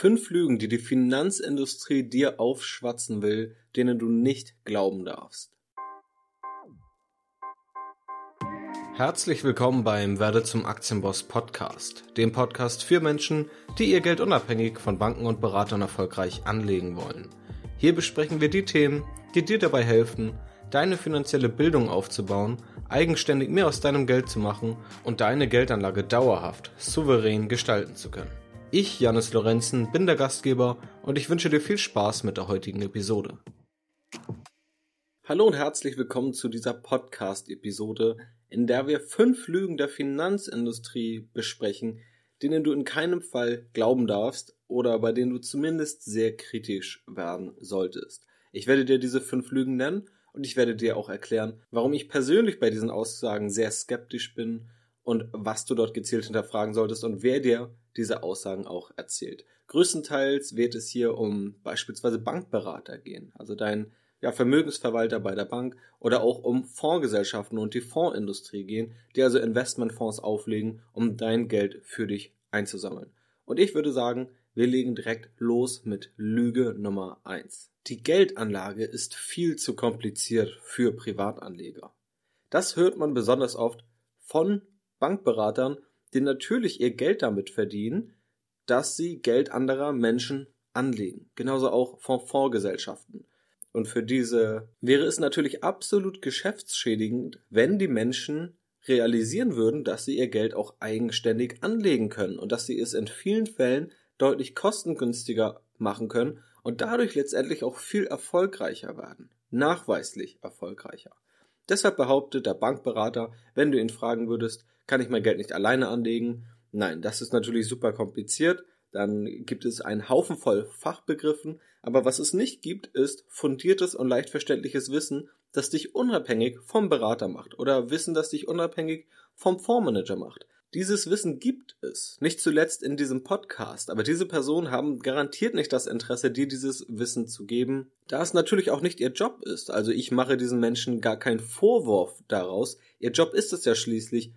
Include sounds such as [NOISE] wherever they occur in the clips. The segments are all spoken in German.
Fünf Lügen, die die Finanzindustrie dir aufschwatzen will, denen du nicht glauben darfst. Herzlich willkommen beim Werde zum Aktienboss Podcast, dem Podcast für Menschen, die ihr Geld unabhängig von Banken und Beratern erfolgreich anlegen wollen. Hier besprechen wir die Themen, die dir dabei helfen, deine finanzielle Bildung aufzubauen, eigenständig mehr aus deinem Geld zu machen und deine Geldanlage dauerhaft, souverän gestalten zu können. Ich, Janis Lorenzen, bin der Gastgeber und ich wünsche dir viel Spaß mit der heutigen Episode. Hallo und herzlich willkommen zu dieser Podcast-Episode, in der wir fünf Lügen der Finanzindustrie besprechen, denen du in keinem Fall glauben darfst oder bei denen du zumindest sehr kritisch werden solltest. Ich werde dir diese fünf Lügen nennen und ich werde dir auch erklären, warum ich persönlich bei diesen Aussagen sehr skeptisch bin und was du dort gezielt hinterfragen solltest und wer dir diese Aussagen auch erzählt. Größtenteils wird es hier um beispielsweise Bankberater gehen, also dein ja, Vermögensverwalter bei der Bank oder auch um Fondsgesellschaften und die Fondsindustrie gehen, die also Investmentfonds auflegen, um dein Geld für dich einzusammeln. Und ich würde sagen, wir legen direkt los mit Lüge Nummer eins. Die Geldanlage ist viel zu kompliziert für Privatanleger. Das hört man besonders oft von Bankberatern, die natürlich ihr Geld damit verdienen, dass sie Geld anderer Menschen anlegen. Genauso auch von Fondsgesellschaften. Und für diese wäre es natürlich absolut geschäftsschädigend, wenn die Menschen realisieren würden, dass sie ihr Geld auch eigenständig anlegen können und dass sie es in vielen Fällen deutlich kostengünstiger machen können und dadurch letztendlich auch viel erfolgreicher werden. Nachweislich erfolgreicher. Deshalb behauptet der Bankberater, wenn du ihn fragen würdest, kann ich mein Geld nicht alleine anlegen? Nein, das ist natürlich super kompliziert. Dann gibt es einen Haufen voll Fachbegriffen, aber was es nicht gibt, ist fundiertes und leicht verständliches Wissen, das dich unabhängig vom Berater macht oder Wissen, das dich unabhängig vom Fondsmanager macht. Dieses Wissen gibt es, nicht zuletzt in diesem Podcast, aber diese Personen haben garantiert nicht das Interesse, dir dieses Wissen zu geben, da es natürlich auch nicht ihr Job ist. Also ich mache diesen Menschen gar keinen Vorwurf daraus. Ihr Job ist es ja schließlich,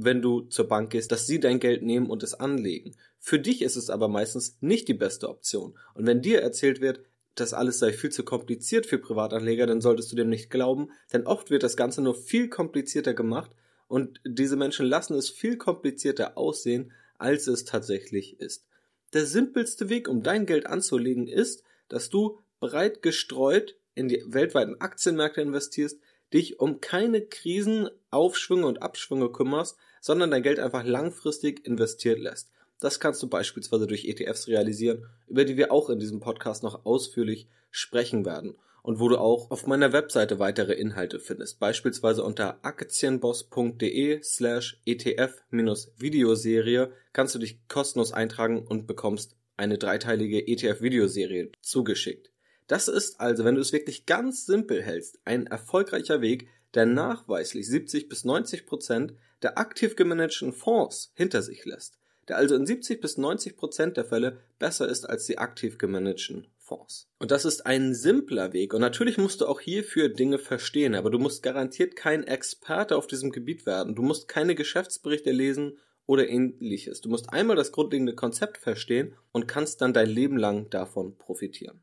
wenn du zur Bank gehst, dass sie dein Geld nehmen und es anlegen. Für dich ist es aber meistens nicht die beste Option. Und wenn dir erzählt wird, das alles sei viel zu kompliziert für Privatanleger, dann solltest du dem nicht glauben, denn oft wird das Ganze nur viel komplizierter gemacht und diese Menschen lassen es viel komplizierter aussehen, als es tatsächlich ist. Der simpelste Weg, um dein Geld anzulegen, ist, dass du breit gestreut in die weltweiten Aktienmärkte investierst, dich um keine Krisen, Aufschwünge und Abschwünge kümmerst, sondern dein Geld einfach langfristig investiert lässt. Das kannst du beispielsweise durch ETFs realisieren, über die wir auch in diesem Podcast noch ausführlich sprechen werden und wo du auch auf meiner Webseite weitere Inhalte findest, beispielsweise unter aktienboss.de slash ETF-Videoserie kannst du dich kostenlos eintragen und bekommst eine dreiteilige ETF-Videoserie zugeschickt. Das ist also, wenn du es wirklich ganz simpel hältst, ein erfolgreicher Weg, der nachweislich 70 bis 90 Prozent der aktiv gemanagten Fonds hinter sich lässt, der also in 70 bis 90 Prozent der Fälle besser ist als die aktiv gemanagten Fonds. Und das ist ein simpler Weg. Und natürlich musst du auch hierfür Dinge verstehen, aber du musst garantiert kein Experte auf diesem Gebiet werden. Du musst keine Geschäftsberichte lesen oder ähnliches. Du musst einmal das grundlegende Konzept verstehen und kannst dann dein Leben lang davon profitieren.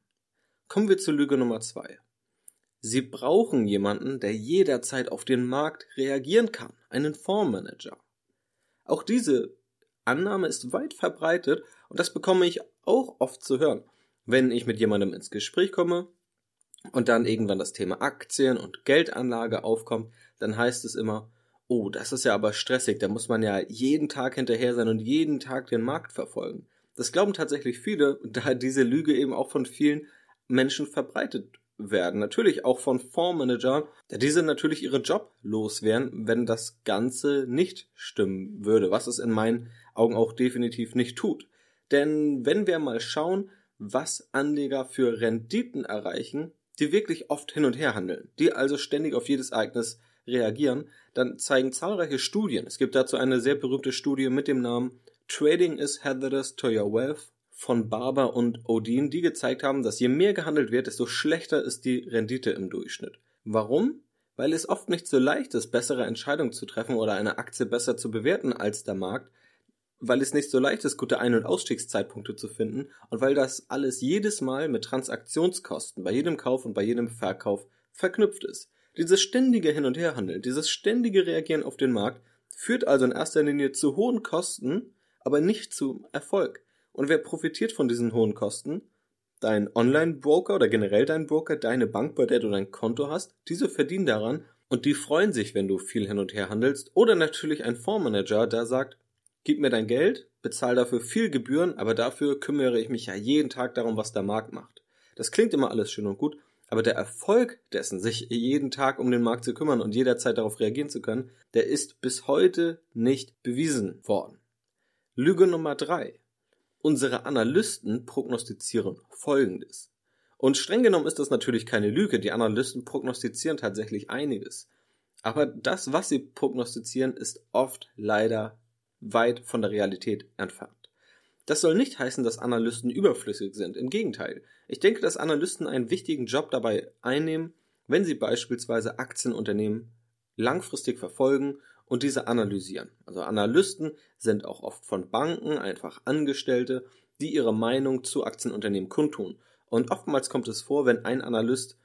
Kommen wir zur Lüge Nummer zwei. Sie brauchen jemanden, der jederzeit auf den Markt reagieren kann, einen Fondsmanager. Auch diese Annahme ist weit verbreitet und das bekomme ich auch oft zu hören wenn ich mit jemandem ins Gespräch komme und dann irgendwann das Thema Aktien und Geldanlage aufkommt, dann heißt es immer, oh, das ist ja aber stressig, da muss man ja jeden Tag hinterher sein und jeden Tag den Markt verfolgen. Das glauben tatsächlich viele, [LAUGHS] da diese Lüge eben auch von vielen Menschen verbreitet werden. Natürlich auch von Fondsmanagern, da diese natürlich ihren Job los wären, wenn das Ganze nicht stimmen würde, was es in meinen Augen auch definitiv nicht tut. Denn wenn wir mal schauen, was Anleger für Renditen erreichen, die wirklich oft hin und her handeln, die also ständig auf jedes Ereignis reagieren, dann zeigen zahlreiche Studien. Es gibt dazu eine sehr berühmte Studie mit dem Namen Trading is hazardous to your wealth von Barber und Odin, die gezeigt haben, dass je mehr gehandelt wird, desto schlechter ist die Rendite im Durchschnitt. Warum? Weil es oft nicht so leicht ist, bessere Entscheidungen zu treffen oder eine Aktie besser zu bewerten als der Markt, weil es nicht so leicht ist, gute Ein- und Ausstiegszeitpunkte zu finden und weil das alles jedes Mal mit Transaktionskosten bei jedem Kauf und bei jedem Verkauf verknüpft ist. Dieses ständige Hin- und Herhandeln, dieses ständige Reagieren auf den Markt führt also in erster Linie zu hohen Kosten, aber nicht zum Erfolg. Und wer profitiert von diesen hohen Kosten? Dein Online-Broker oder generell dein Broker, deine Bank, bei der du dein Konto hast, diese verdienen daran und die freuen sich, wenn du viel hin und her handelst. Oder natürlich ein Fondsmanager, der sagt, gib mir dein Geld, bezahl dafür viel Gebühren, aber dafür kümmere ich mich ja jeden Tag darum, was der Markt macht. Das klingt immer alles schön und gut, aber der Erfolg dessen, sich jeden Tag um den Markt zu kümmern und jederzeit darauf reagieren zu können, der ist bis heute nicht bewiesen worden. Lüge Nummer drei: Unsere Analysten prognostizieren Folgendes. Und streng genommen ist das natürlich keine Lüge. Die Analysten prognostizieren tatsächlich einiges. Aber das, was sie prognostizieren, ist oft leider weit von der Realität entfernt. Das soll nicht heißen, dass Analysten überflüssig sind. Im Gegenteil. Ich denke, dass Analysten einen wichtigen Job dabei einnehmen, wenn sie beispielsweise Aktienunternehmen langfristig verfolgen und diese analysieren. Also Analysten sind auch oft von Banken einfach Angestellte, die ihre Meinung zu Aktienunternehmen kundtun. Und oftmals kommt es vor, wenn ein Analyst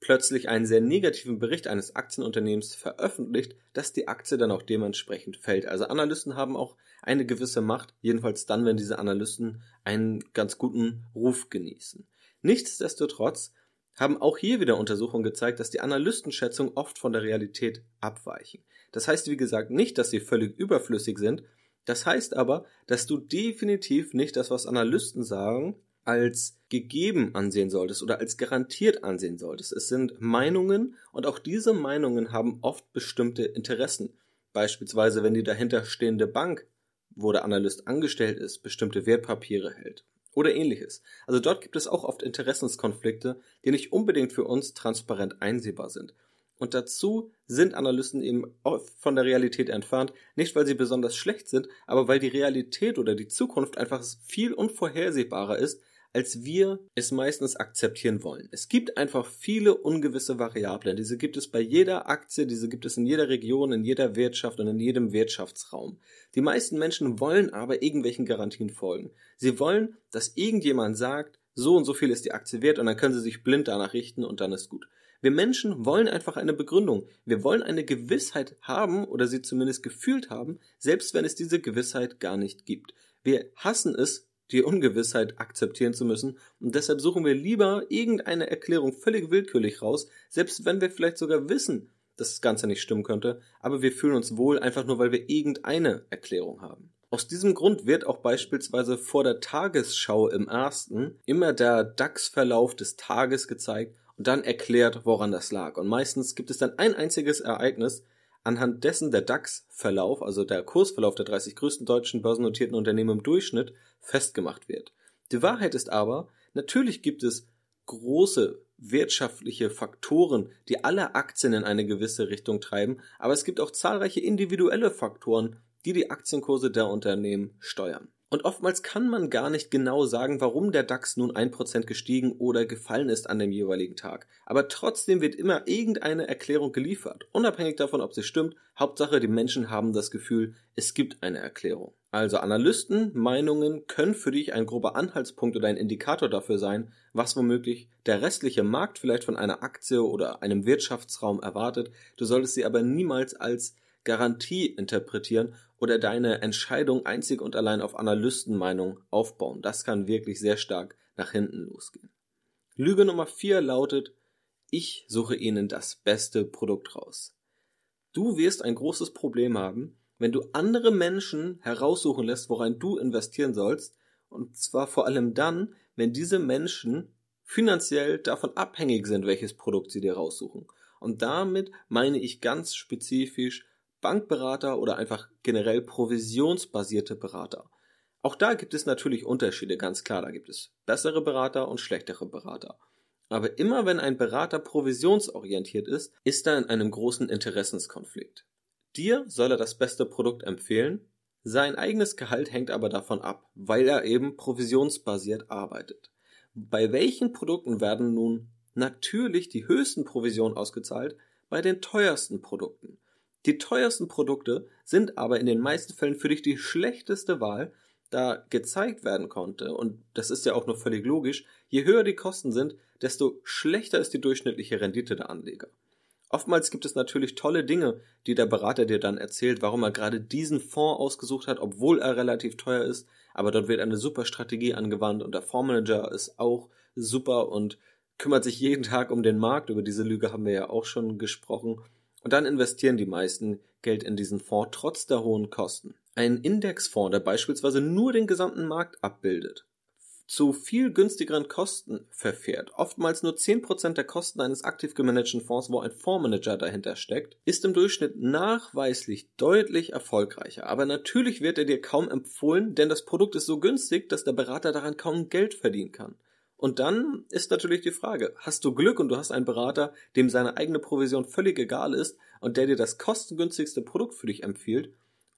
plötzlich einen sehr negativen Bericht eines Aktienunternehmens veröffentlicht, dass die Aktie dann auch dementsprechend fällt. Also Analysten haben auch eine gewisse Macht, jedenfalls dann, wenn diese Analysten einen ganz guten Ruf genießen. Nichtsdestotrotz haben auch hier wieder Untersuchungen gezeigt, dass die Analystenschätzungen oft von der Realität abweichen. Das heißt, wie gesagt, nicht, dass sie völlig überflüssig sind, das heißt aber, dass du definitiv nicht das, was Analysten sagen, als gegeben ansehen solltest oder als garantiert ansehen solltest. Es sind Meinungen und auch diese Meinungen haben oft bestimmte Interessen. Beispielsweise, wenn die dahinterstehende Bank, wo der Analyst angestellt ist, bestimmte Wertpapiere hält oder ähnliches. Also dort gibt es auch oft Interessenskonflikte, die nicht unbedingt für uns transparent einsehbar sind. Und dazu sind Analysten eben von der Realität entfernt, nicht weil sie besonders schlecht sind, aber weil die Realität oder die Zukunft einfach viel unvorhersehbarer ist, als wir es meistens akzeptieren wollen. Es gibt einfach viele ungewisse Variablen. Diese gibt es bei jeder Aktie, diese gibt es in jeder Region, in jeder Wirtschaft und in jedem Wirtschaftsraum. Die meisten Menschen wollen aber irgendwelchen Garantien folgen. Sie wollen, dass irgendjemand sagt, so und so viel ist die Aktie wert und dann können sie sich blind danach richten und dann ist gut. Wir Menschen wollen einfach eine Begründung. Wir wollen eine Gewissheit haben oder sie zumindest gefühlt haben, selbst wenn es diese Gewissheit gar nicht gibt. Wir hassen es, die Ungewissheit akzeptieren zu müssen und deshalb suchen wir lieber irgendeine Erklärung völlig willkürlich raus, selbst wenn wir vielleicht sogar wissen, dass das Ganze nicht stimmen könnte, aber wir fühlen uns wohl einfach nur, weil wir irgendeine Erklärung haben. Aus diesem Grund wird auch beispielsweise vor der Tagesschau im ersten immer der DAX-Verlauf des Tages gezeigt und dann erklärt, woran das lag. Und meistens gibt es dann ein einziges Ereignis, anhand dessen der DAX-Verlauf, also der Kursverlauf der 30 größten deutschen börsennotierten Unternehmen im Durchschnitt, festgemacht wird. Die Wahrheit ist aber, natürlich gibt es große wirtschaftliche Faktoren, die alle Aktien in eine gewisse Richtung treiben, aber es gibt auch zahlreiche individuelle Faktoren, die die Aktienkurse der Unternehmen steuern. Und oftmals kann man gar nicht genau sagen, warum der DAX nun ein Prozent gestiegen oder gefallen ist an dem jeweiligen Tag. Aber trotzdem wird immer irgendeine Erklärung geliefert. Unabhängig davon, ob sie stimmt, Hauptsache die Menschen haben das Gefühl, es gibt eine Erklärung. Also Analysten, Meinungen können für dich ein grober Anhaltspunkt oder ein Indikator dafür sein, was womöglich der restliche Markt vielleicht von einer Aktie oder einem Wirtschaftsraum erwartet. Du solltest sie aber niemals als Garantie interpretieren oder deine Entscheidung einzig und allein auf Analystenmeinung aufbauen. Das kann wirklich sehr stark nach hinten losgehen. Lüge Nummer vier lautet, ich suche Ihnen das beste Produkt raus. Du wirst ein großes Problem haben, wenn du andere Menschen heraussuchen lässt, worein du investieren sollst, und zwar vor allem dann, wenn diese Menschen finanziell davon abhängig sind, welches Produkt sie dir raussuchen. Und damit meine ich ganz spezifisch Bankberater oder einfach generell provisionsbasierte Berater. Auch da gibt es natürlich Unterschiede, ganz klar. Da gibt es bessere Berater und schlechtere Berater. Aber immer wenn ein Berater provisionsorientiert ist, ist er in einem großen Interessenskonflikt. Dir soll er das beste Produkt empfehlen, sein eigenes Gehalt hängt aber davon ab, weil er eben provisionsbasiert arbeitet. Bei welchen Produkten werden nun natürlich die höchsten Provisionen ausgezahlt? Bei den teuersten Produkten. Die teuersten Produkte sind aber in den meisten Fällen für dich die schlechteste Wahl, da gezeigt werden konnte, und das ist ja auch nur völlig logisch, je höher die Kosten sind, desto schlechter ist die durchschnittliche Rendite der Anleger. Oftmals gibt es natürlich tolle Dinge, die der Berater dir dann erzählt, warum er gerade diesen Fonds ausgesucht hat, obwohl er relativ teuer ist, aber dort wird eine super Strategie angewandt und der Fondsmanager ist auch super und kümmert sich jeden Tag um den Markt, über diese Lüge haben wir ja auch schon gesprochen, und dann investieren die meisten Geld in diesen Fonds trotz der hohen Kosten. Ein Indexfonds, der beispielsweise nur den gesamten Markt abbildet, zu viel günstigeren Kosten verfährt, oftmals nur 10% der Kosten eines aktiv gemanagten Fonds, wo ein Fondsmanager dahinter steckt, ist im Durchschnitt nachweislich deutlich erfolgreicher. Aber natürlich wird er dir kaum empfohlen, denn das Produkt ist so günstig, dass der Berater daran kaum Geld verdienen kann. Und dann ist natürlich die Frage, hast du Glück und du hast einen Berater, dem seine eigene Provision völlig egal ist und der dir das kostengünstigste Produkt für dich empfiehlt,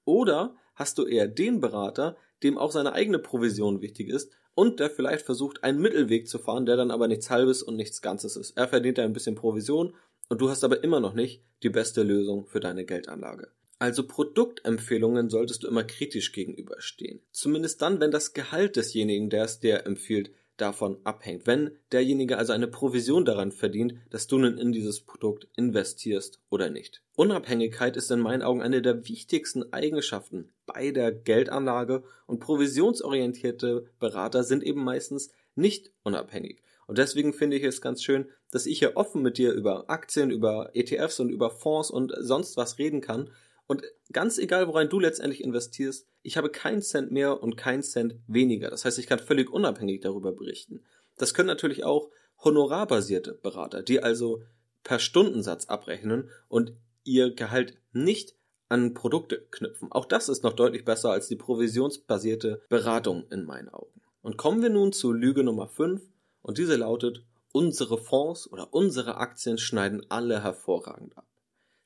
oder hast du eher den Berater, dem auch seine eigene Provision wichtig ist und der vielleicht versucht, einen Mittelweg zu fahren, der dann aber nichts Halbes und nichts Ganzes ist. Er verdient ein bisschen Provision und du hast aber immer noch nicht die beste Lösung für deine Geldanlage. Also Produktempfehlungen solltest du immer kritisch gegenüberstehen. Zumindest dann, wenn das Gehalt desjenigen, der es dir empfiehlt, davon abhängt. Wenn derjenige also eine Provision daran verdient, dass du nun in dieses Produkt investierst oder nicht. Unabhängigkeit ist in meinen Augen eine der wichtigsten Eigenschaften bei der Geldanlage und provisionsorientierte Berater sind eben meistens nicht unabhängig. Und deswegen finde ich es ganz schön, dass ich hier offen mit dir über Aktien, über ETFs und über Fonds und sonst was reden kann und ganz egal, worein du letztendlich investierst, ich habe keinen Cent mehr und keinen Cent weniger. Das heißt, ich kann völlig unabhängig darüber berichten. Das können natürlich auch honorarbasierte Berater, die also per Stundensatz abrechnen und ihr Gehalt nicht an Produkte knüpfen. Auch das ist noch deutlich besser als die provisionsbasierte Beratung in meinen Augen. Und kommen wir nun zu Lüge Nummer 5 und diese lautet, unsere Fonds oder unsere Aktien schneiden alle hervorragend ab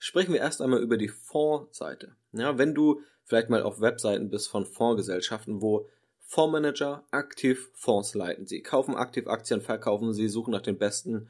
sprechen wir erst einmal über die Fondsseite. Ja, wenn du vielleicht mal auf Webseiten bist von Fondsgesellschaften, wo Fondsmanager aktiv Fonds leiten. Sie kaufen aktiv Aktien, verkaufen sie, suchen nach den besten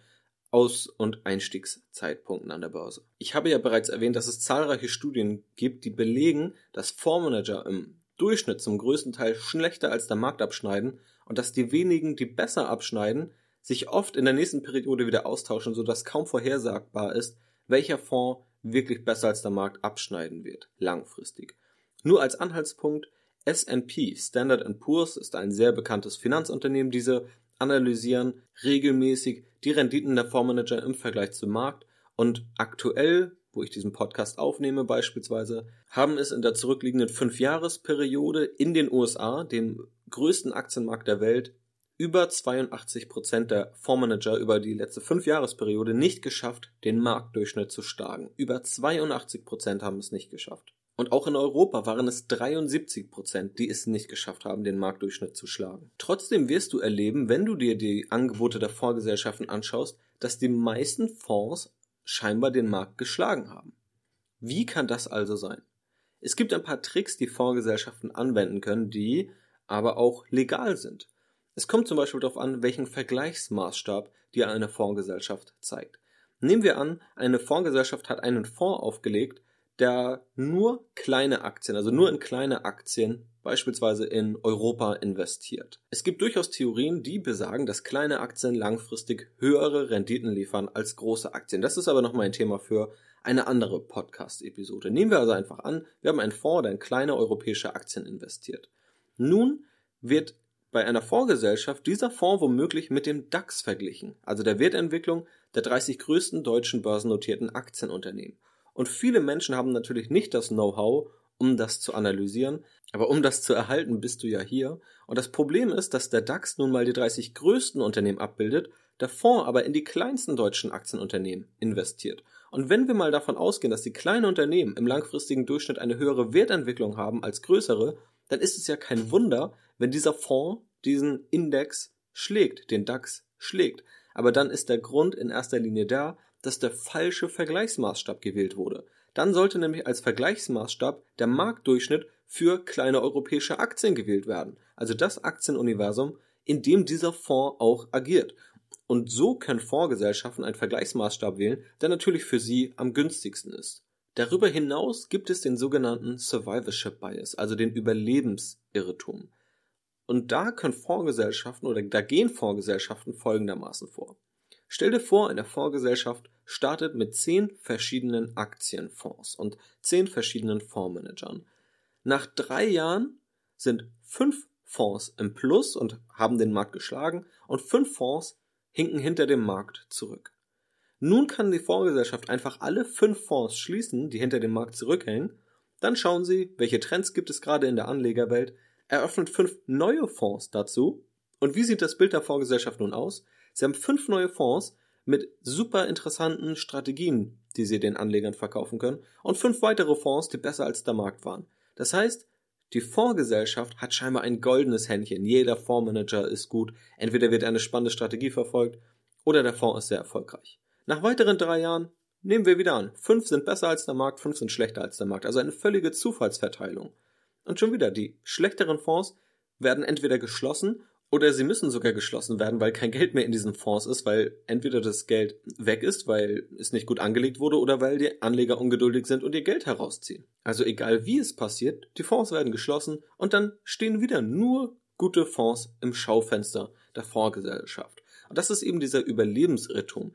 Aus- und Einstiegszeitpunkten an der Börse. Ich habe ja bereits erwähnt, dass es zahlreiche Studien gibt, die belegen, dass Fondsmanager im Durchschnitt zum größten Teil schlechter als der Markt abschneiden und dass die wenigen, die besser abschneiden, sich oft in der nächsten Periode wieder austauschen, sodass kaum vorhersagbar ist, welcher Fonds wirklich besser als der Markt abschneiden wird, langfristig. Nur als Anhaltspunkt, S&P, Standard Poor's, ist ein sehr bekanntes Finanzunternehmen. Diese analysieren regelmäßig die Renditen der Fondsmanager im Vergleich zum Markt und aktuell, wo ich diesen Podcast aufnehme beispielsweise, haben es in der zurückliegenden Fünfjahresperiode in den USA, dem größten Aktienmarkt der Welt, über 82 Prozent der Fondsmanager über die letzte Fünfjahresperiode nicht geschafft, den Marktdurchschnitt zu schlagen. Über 82 Prozent haben es nicht geschafft. Und auch in Europa waren es 73 Prozent, die es nicht geschafft haben, den Marktdurchschnitt zu schlagen. Trotzdem wirst du erleben, wenn du dir die Angebote der Fondsgesellschaften anschaust, dass die meisten Fonds scheinbar den Markt geschlagen haben. Wie kann das also sein? Es gibt ein paar Tricks, die Fondsgesellschaften anwenden können, die aber auch legal sind. Es kommt zum Beispiel darauf an, welchen Vergleichsmaßstab dir eine Fondsgesellschaft zeigt. Nehmen wir an, eine Fondsgesellschaft hat einen Fonds aufgelegt, der nur kleine Aktien, also nur in kleine Aktien, beispielsweise in Europa investiert. Es gibt durchaus Theorien, die besagen, dass kleine Aktien langfristig höhere Renditen liefern als große Aktien. Das ist aber nochmal ein Thema für eine andere Podcast-Episode. Nehmen wir also einfach an, wir haben einen Fonds, der in kleine europäische Aktien investiert. Nun wird bei einer Fondsgesellschaft dieser Fonds womöglich mit dem DAX verglichen, also der Wertentwicklung der 30 größten deutschen börsennotierten Aktienunternehmen. Und viele Menschen haben natürlich nicht das Know-how, um das zu analysieren, aber um das zu erhalten, bist du ja hier. Und das Problem ist, dass der DAX nun mal die 30 größten Unternehmen abbildet, der Fonds aber in die kleinsten deutschen Aktienunternehmen investiert. Und wenn wir mal davon ausgehen, dass die kleinen Unternehmen im langfristigen Durchschnitt eine höhere Wertentwicklung haben als größere, dann ist es ja kein Wunder, wenn dieser Fonds diesen Index schlägt, den DAX schlägt. Aber dann ist der Grund in erster Linie da, dass der falsche Vergleichsmaßstab gewählt wurde. Dann sollte nämlich als Vergleichsmaßstab der Marktdurchschnitt für kleine europäische Aktien gewählt werden. Also das Aktienuniversum, in dem dieser Fonds auch agiert. Und so können Fondsgesellschaften einen Vergleichsmaßstab wählen, der natürlich für sie am günstigsten ist. Darüber hinaus gibt es den sogenannten Survivorship Bias, also den Überlebensirrtum. Und da können Fondsgesellschaften oder da gehen Fondsgesellschaften folgendermaßen vor. Stell dir vor, eine Fondsgesellschaft startet mit zehn verschiedenen Aktienfonds und zehn verschiedenen Fondsmanagern. Nach drei Jahren sind fünf Fonds im Plus und haben den Markt geschlagen und fünf Fonds hinken hinter dem Markt zurück. Nun kann die Fondsgesellschaft einfach alle fünf Fonds schließen, die hinter dem Markt zurückhängen. Dann schauen sie, welche Trends gibt es gerade in der Anlegerwelt, eröffnet fünf neue Fonds dazu. Und wie sieht das Bild der Fondsgesellschaft nun aus? Sie haben fünf neue Fonds mit super interessanten Strategien, die sie den Anlegern verkaufen können, und fünf weitere Fonds, die besser als der Markt waren. Das heißt, die Fondsgesellschaft hat scheinbar ein goldenes Händchen. Jeder Fondsmanager ist gut. Entweder wird eine spannende Strategie verfolgt oder der Fonds ist sehr erfolgreich. Nach weiteren drei Jahren nehmen wir wieder an. Fünf sind besser als der Markt, fünf sind schlechter als der Markt. Also eine völlige Zufallsverteilung. Und schon wieder, die schlechteren Fonds werden entweder geschlossen oder sie müssen sogar geschlossen werden, weil kein Geld mehr in diesen Fonds ist, weil entweder das Geld weg ist, weil es nicht gut angelegt wurde, oder weil die Anleger ungeduldig sind und ihr Geld herausziehen. Also egal wie es passiert, die Fonds werden geschlossen und dann stehen wieder nur gute Fonds im Schaufenster der Fondsgesellschaft. Und das ist eben dieser Überlebensirrtum.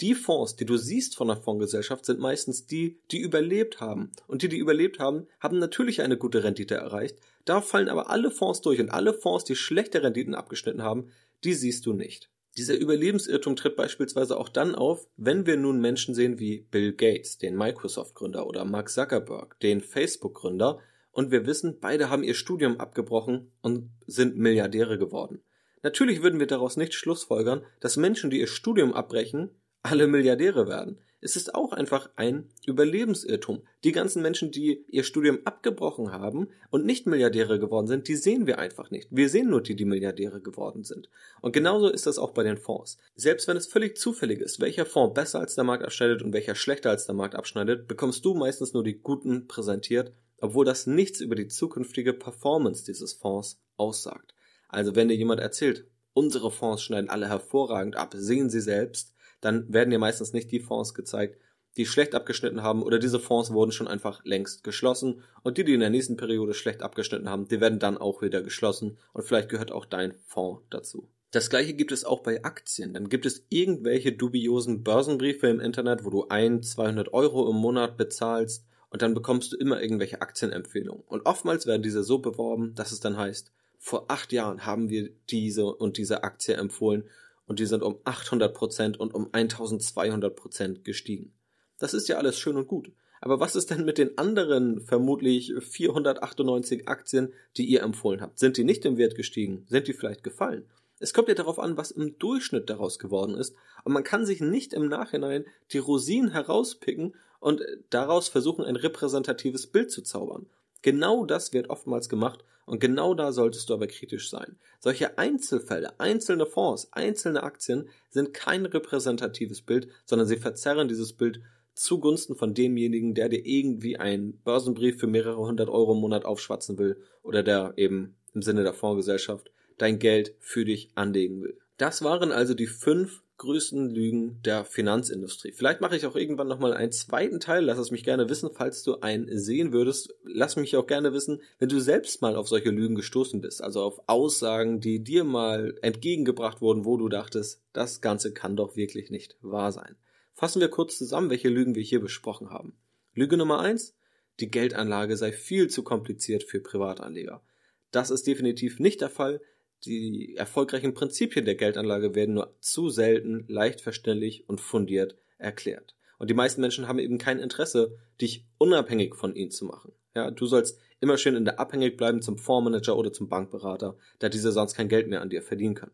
Die Fonds, die du siehst von der Fondsgesellschaft, sind meistens die, die überlebt haben. Und die, die überlebt haben, haben natürlich eine gute Rendite erreicht. Da fallen aber alle Fonds durch und alle Fonds, die schlechte Renditen abgeschnitten haben, die siehst du nicht. Dieser Überlebensirrtum tritt beispielsweise auch dann auf, wenn wir nun Menschen sehen wie Bill Gates, den Microsoft-Gründer, oder Mark Zuckerberg, den Facebook-Gründer, und wir wissen, beide haben ihr Studium abgebrochen und sind Milliardäre geworden. Natürlich würden wir daraus nicht schlussfolgern, dass Menschen, die ihr Studium abbrechen, alle Milliardäre werden. Es ist auch einfach ein Überlebensirrtum. Die ganzen Menschen, die ihr Studium abgebrochen haben und nicht Milliardäre geworden sind, die sehen wir einfach nicht. Wir sehen nur die, die Milliardäre geworden sind. Und genauso ist das auch bei den Fonds. Selbst wenn es völlig zufällig ist, welcher Fonds besser als der Markt abschneidet und welcher schlechter als der Markt abschneidet, bekommst du meistens nur die guten präsentiert, obwohl das nichts über die zukünftige Performance dieses Fonds aussagt. Also wenn dir jemand erzählt, unsere Fonds schneiden alle hervorragend ab, sehen sie selbst, dann werden dir meistens nicht die Fonds gezeigt, die schlecht abgeschnitten haben oder diese Fonds wurden schon einfach längst geschlossen und die, die in der nächsten Periode schlecht abgeschnitten haben, die werden dann auch wieder geschlossen und vielleicht gehört auch dein Fonds dazu. Das gleiche gibt es auch bei Aktien. Dann gibt es irgendwelche dubiosen Börsenbriefe im Internet, wo du ein, 200 Euro im Monat bezahlst und dann bekommst du immer irgendwelche Aktienempfehlungen. Und oftmals werden diese so beworben, dass es dann heißt, vor acht Jahren haben wir diese und diese Aktie empfohlen und die sind um 800 Prozent und um 1200 Prozent gestiegen. Das ist ja alles schön und gut. Aber was ist denn mit den anderen vermutlich 498 Aktien, die ihr empfohlen habt? Sind die nicht im Wert gestiegen? Sind die vielleicht gefallen? Es kommt ja darauf an, was im Durchschnitt daraus geworden ist. Und man kann sich nicht im Nachhinein die Rosinen herauspicken und daraus versuchen, ein repräsentatives Bild zu zaubern. Genau das wird oftmals gemacht und genau da solltest du aber kritisch sein. Solche Einzelfälle, einzelne Fonds, einzelne Aktien sind kein repräsentatives Bild, sondern sie verzerren dieses Bild zugunsten von demjenigen, der dir irgendwie einen Börsenbrief für mehrere hundert Euro im Monat aufschwatzen will oder der eben im Sinne der Fondsgesellschaft dein Geld für dich anlegen will. Das waren also die fünf größten Lügen der Finanzindustrie. Vielleicht mache ich auch irgendwann nochmal einen zweiten Teil. Lass es mich gerne wissen, falls du einen sehen würdest. Lass mich auch gerne wissen, wenn du selbst mal auf solche Lügen gestoßen bist. Also auf Aussagen, die dir mal entgegengebracht wurden, wo du dachtest, das Ganze kann doch wirklich nicht wahr sein. Fassen wir kurz zusammen, welche Lügen wir hier besprochen haben. Lüge Nummer eins: Die Geldanlage sei viel zu kompliziert für Privatanleger. Das ist definitiv nicht der Fall. Die erfolgreichen Prinzipien der Geldanlage werden nur zu selten leicht verständlich und fundiert erklärt. Und die meisten Menschen haben eben kein Interesse, dich unabhängig von ihnen zu machen. Ja, du sollst immer schön in der Abhängig bleiben zum Fondsmanager oder zum Bankberater, da dieser sonst kein Geld mehr an dir verdienen kann.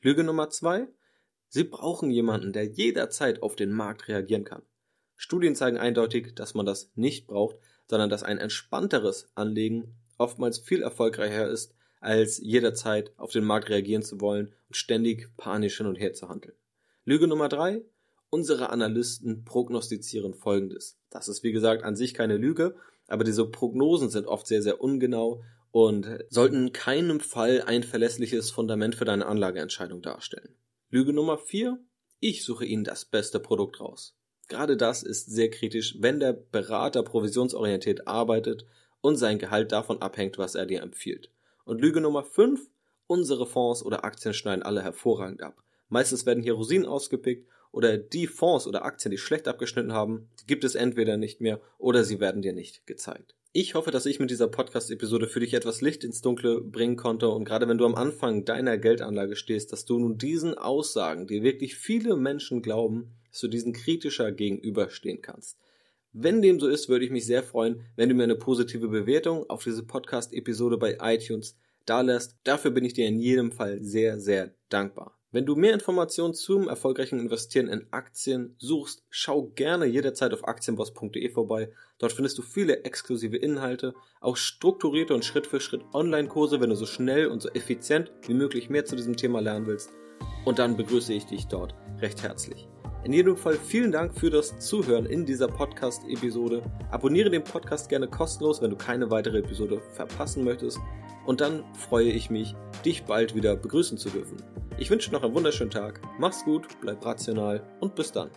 Lüge Nummer zwei. Sie brauchen jemanden, der jederzeit auf den Markt reagieren kann. Studien zeigen eindeutig, dass man das nicht braucht, sondern dass ein entspannteres Anlegen oftmals viel erfolgreicher ist als jederzeit auf den Markt reagieren zu wollen und ständig panisch hin und her zu handeln. Lüge Nummer drei. Unsere Analysten prognostizieren Folgendes. Das ist wie gesagt an sich keine Lüge, aber diese Prognosen sind oft sehr, sehr ungenau und sollten in keinem Fall ein verlässliches Fundament für deine Anlageentscheidung darstellen. Lüge Nummer vier. Ich suche Ihnen das beste Produkt raus. Gerade das ist sehr kritisch, wenn der Berater provisionsorientiert arbeitet und sein Gehalt davon abhängt, was er dir empfiehlt. Und Lüge Nummer 5, unsere Fonds oder Aktien schneiden alle hervorragend ab. Meistens werden hier Rosinen ausgepickt oder die Fonds oder Aktien, die schlecht abgeschnitten haben, gibt es entweder nicht mehr oder sie werden dir nicht gezeigt. Ich hoffe, dass ich mit dieser Podcast-Episode für dich etwas Licht ins Dunkle bringen konnte und gerade wenn du am Anfang deiner Geldanlage stehst, dass du nun diesen Aussagen, die wirklich viele Menschen glauben, dass du diesen kritischer gegenüberstehen kannst. Wenn dem so ist, würde ich mich sehr freuen, wenn du mir eine positive Bewertung auf diese Podcast-Episode bei iTunes dalässt. Dafür bin ich dir in jedem Fall sehr, sehr dankbar. Wenn du mehr Informationen zum erfolgreichen Investieren in Aktien suchst, schau gerne jederzeit auf aktienboss.de vorbei. Dort findest du viele exklusive Inhalte, auch strukturierte und Schritt für Schritt Online-Kurse, wenn du so schnell und so effizient wie möglich mehr zu diesem Thema lernen willst. Und dann begrüße ich dich dort recht herzlich. In jedem Fall vielen Dank für das Zuhören in dieser Podcast-Episode. Abonniere den Podcast gerne kostenlos, wenn du keine weitere Episode verpassen möchtest. Und dann freue ich mich, dich bald wieder begrüßen zu dürfen. Ich wünsche noch einen wunderschönen Tag. Mach's gut, bleib rational und bis dann.